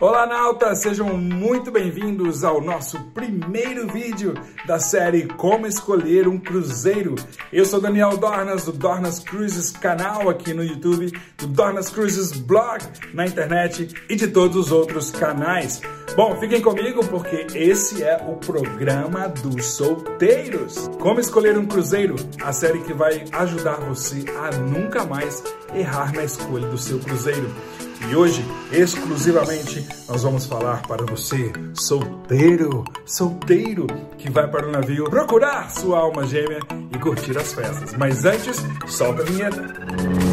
Olá, nautas! Sejam muito bem-vindos ao nosso primeiro vídeo da série Como Escolher um Cruzeiro. Eu sou Daniel Dornas, do Dornas Cruises canal aqui no YouTube, do Dornas Cruises blog na internet e de todos os outros canais. Bom, fiquem comigo porque esse é o programa dos solteiros. Como escolher um cruzeiro? A série que vai ajudar você a nunca mais errar na escolha do seu cruzeiro. E hoje, exclusivamente, nós vamos falar para você, solteiro, solteiro, que vai para o navio procurar sua alma gêmea e curtir as festas. Mas antes, solta a vinheta.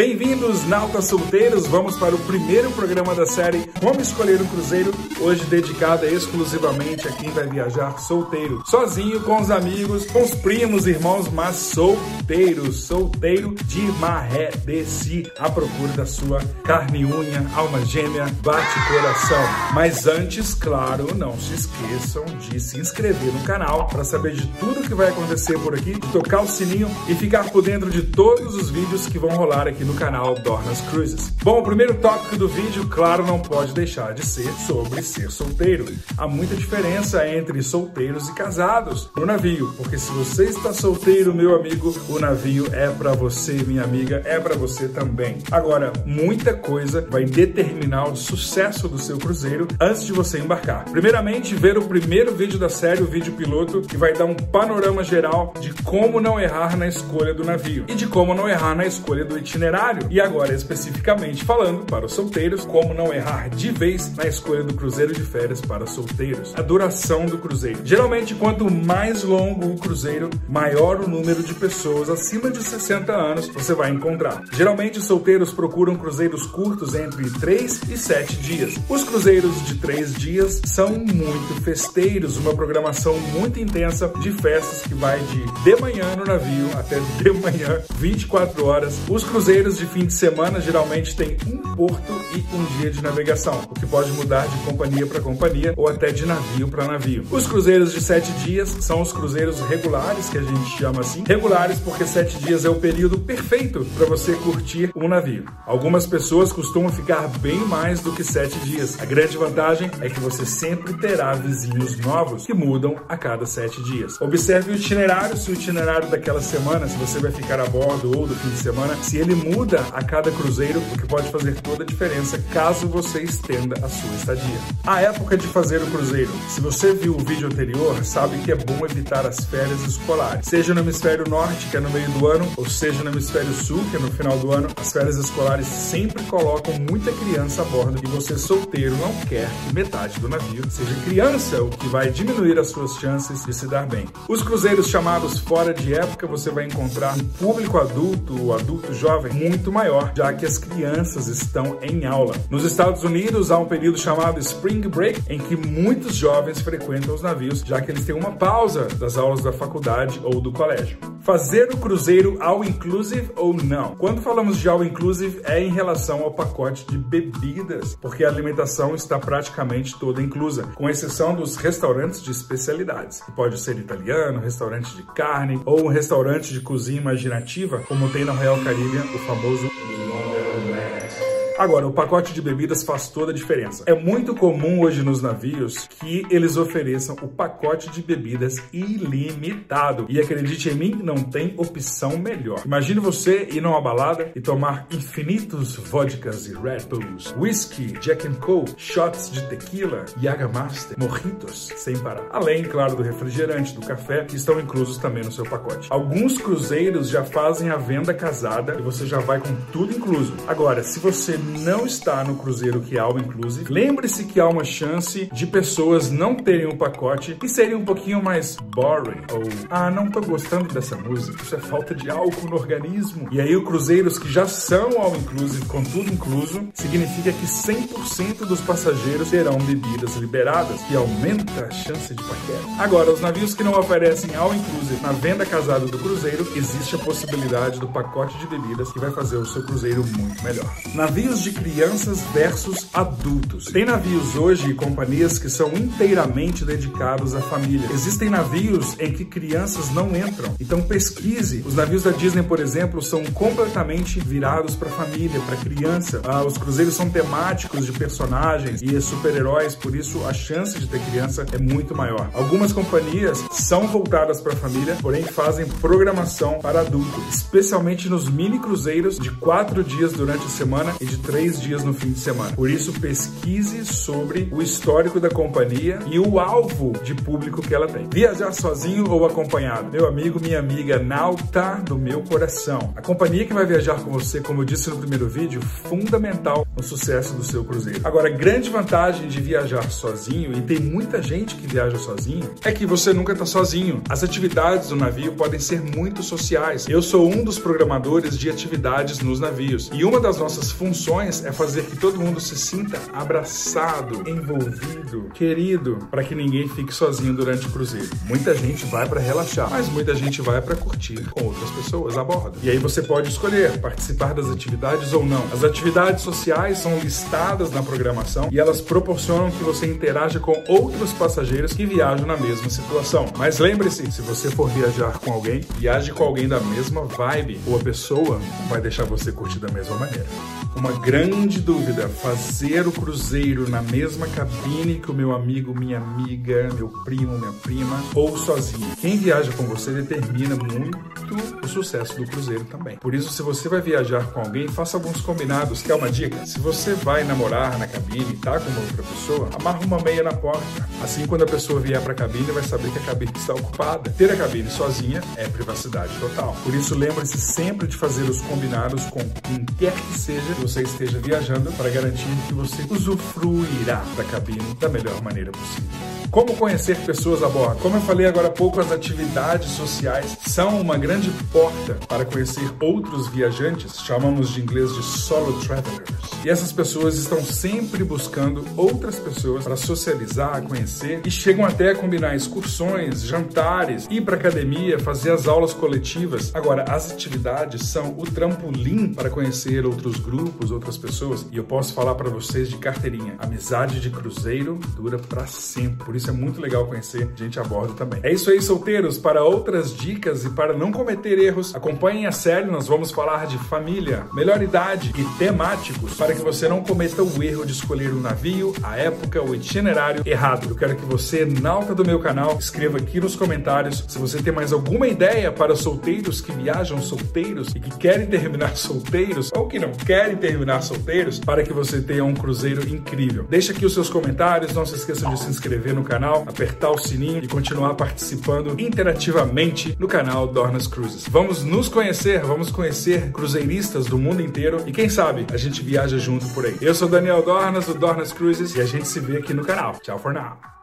Bem-vindos, nautas solteiros! Vamos para o primeiro programa da série Como Escolher um Cruzeiro, hoje dedicada exclusivamente a quem vai viajar solteiro, sozinho, com os amigos, com os primos, irmãos, mas solteiro, solteiro de maré de si, à procura da sua carne unha, alma gêmea, bate-coração. Mas antes, claro, não se esqueçam de se inscrever no canal para saber de tudo que vai acontecer por aqui, tocar o sininho e ficar por dentro de todos os vídeos que vão rolar aqui no no canal Dornas Cruises. Bom, o primeiro tópico do vídeo, claro, não pode deixar de ser sobre ser solteiro. Há muita diferença entre solteiros e casados no navio, porque se você está solteiro, meu amigo, o navio é para você, minha amiga, é para você também. Agora, muita coisa vai determinar o sucesso do seu cruzeiro antes de você embarcar. Primeiramente, ver o primeiro vídeo da série, o vídeo piloto, que vai dar um panorama geral de como não errar na escolha do navio e de como não errar na escolha do itinerário e agora especificamente falando para os solteiros, como não errar de vez na escolha do cruzeiro de férias para solteiros. A duração do cruzeiro. Geralmente, quanto mais longo o cruzeiro, maior o número de pessoas acima de 60 anos você vai encontrar. Geralmente, os solteiros procuram cruzeiros curtos entre 3 e 7 dias. Os cruzeiros de 3 dias são muito festeiros, uma programação muito intensa de festas que vai de de manhã no navio até de manhã, 24 horas. Os cruzeiros cruzeiros de fim de semana geralmente têm um porto e um dia de navegação, o que pode mudar de companhia para companhia ou até de navio para navio. Os cruzeiros de sete dias são os cruzeiros regulares, que a gente chama assim. Regulares porque sete dias é o período perfeito para você curtir um navio. Algumas pessoas costumam ficar bem mais do que sete dias. A grande vantagem é que você sempre terá vizinhos novos que mudam a cada sete dias. Observe o itinerário, se o itinerário daquela semana, se você vai ficar a bordo ou do fim de semana, se ele muda muda a cada cruzeiro, o que pode fazer toda a diferença caso você estenda a sua estadia. A época de fazer o cruzeiro. Se você viu o vídeo anterior, sabe que é bom evitar as férias escolares. Seja no hemisfério norte, que é no meio do ano, ou seja no hemisfério sul, que é no final do ano, as férias escolares sempre colocam muita criança a bordo e você solteiro não quer que metade do navio seja criança, o que vai diminuir as suas chances de se dar bem. Os cruzeiros chamados fora de época, você vai encontrar um público adulto ou adulto jovem muito maior, já que as crianças estão em aula. Nos Estados Unidos há um período chamado Spring Break, em que muitos jovens frequentam os navios, já que eles têm uma pausa das aulas da faculdade ou do colégio. Fazer o cruzeiro all inclusive ou não? Quando falamos de all inclusive é em relação ao pacote de bebidas, porque a alimentação está praticamente toda inclusa, com exceção dos restaurantes de especialidades, que pode ser italiano, restaurante de carne ou um restaurante de cozinha imaginativa, como tem na Royal Caribbean, o famoso Agora, o pacote de bebidas faz toda a diferença. É muito comum hoje nos navios que eles ofereçam o pacote de bebidas ilimitado. E acredite em mim, não tem opção melhor. Imagine você ir numa balada e tomar infinitos vodkas e Red Bulls, whisky, Jack and Coke, shots de tequila, Master, mojitos, sem parar. Além, claro, do refrigerante, do café, que estão inclusos também no seu pacote. Alguns cruzeiros já fazem a venda casada e você já vai com tudo incluso. Agora, se você não está no cruzeiro que é Inclusive, lembre-se que há uma chance de pessoas não terem o um pacote e serem um pouquinho mais boring. Ou, ah, não tô gostando dessa música, isso é falta de álcool no organismo. E aí, os cruzeiros que já são All Inclusive, com tudo incluso, significa que 100% dos passageiros terão bebidas liberadas, que aumenta a chance de paquera. Agora, os navios que não oferecem All Inclusive na venda casada do cruzeiro, existe a possibilidade do pacote de bebidas que vai fazer o seu cruzeiro muito melhor. Navios navios de crianças versus adultos. Tem navios hoje e companhias que são inteiramente dedicados à família. Existem navios em que crianças não entram. Então pesquise. Os navios da Disney, por exemplo, são completamente virados para família, para criança. Ah, os cruzeiros são temáticos de personagens e super-heróis, por isso a chance de ter criança é muito maior. Algumas companhias são voltadas para família, porém fazem programação para adulto, especialmente nos mini cruzeiros de quatro dias durante a semana e de três dias no fim de semana. Por isso, pesquise sobre o histórico da companhia e o alvo de público que ela tem. Viajar sozinho ou acompanhado? Meu amigo, minha amiga, nauta do meu coração. A companhia que vai viajar com você, como eu disse no primeiro vídeo, fundamental no sucesso do seu cruzeiro. Agora, a grande vantagem de viajar sozinho, e tem muita gente que viaja sozinho, é que você nunca está sozinho. As atividades do navio podem ser muito sociais. Eu sou um dos programadores de atividades nos navios e uma das nossas funções é fazer que todo mundo se sinta abraçado, envolvido, querido, para que ninguém fique sozinho durante o cruzeiro. Muita gente vai para relaxar, mas muita gente vai para curtir com outras pessoas a bordo. E aí você pode escolher participar das atividades ou não. As atividades sociais são listadas na programação e elas proporcionam que você interaja com outros passageiros que viajam na mesma situação. Mas lembre-se, se você for viajar com alguém, viaje com alguém da mesma vibe ou a pessoa vai deixar você curtir da mesma maneira. Uma grande dúvida: fazer o cruzeiro na mesma cabine que o meu amigo, minha amiga, meu primo, minha prima ou sozinho. Quem viaja com você determina muito o sucesso do cruzeiro também. Por isso, se você vai viajar com alguém, faça alguns combinados. Quer uma dica? Se você vai namorar na cabine e tá com uma outra pessoa, amarra uma meia na porta. Assim, quando a pessoa vier para a cabine, vai saber que a cabine está ocupada. Ter a cabine sozinha é privacidade total. Por isso, lembre-se sempre de fazer os combinados com quem quer que seja que você esteja viajando para garantir que você usufruirá da cabine da melhor maneira possível. Como conhecer pessoas a bordo? Como eu falei agora há pouco, as atividades sociais são uma grande porta para conhecer outros viajantes, chamamos de inglês de solo travelers. E essas pessoas estão sempre buscando outras pessoas para socializar, conhecer e chegam até a combinar excursões, jantares, ir para academia, fazer as aulas coletivas. Agora, as atividades são o trampolim para conhecer outros grupos, outras pessoas. E eu posso falar para vocês de carteirinha, amizade de cruzeiro dura para sempre. Por isso é muito legal conhecer gente a bordo também. É isso aí, solteiros. Para outras dicas e para não cometer erros, acompanhem a série. Nós vamos falar de família, melhor idade e temáticos para que você não cometa o erro de escolher o navio, a época, o itinerário errado. Eu quero que você, nauta do meu canal, escreva aqui nos comentários se você tem mais alguma ideia para solteiros que viajam solteiros e que querem terminar solteiros ou que não querem terminar solteiros para que você tenha um cruzeiro incrível. Deixa aqui os seus comentários, não se esqueçam de se inscrever no canal, apertar o sininho e continuar participando interativamente no canal Dornas Cruises. Vamos nos conhecer, vamos conhecer cruzeiristas do mundo inteiro e quem sabe a gente viaja junto por aí. Eu sou Daniel Dornas, do Dornas Cruises, e a gente se vê aqui no canal. Tchau for now.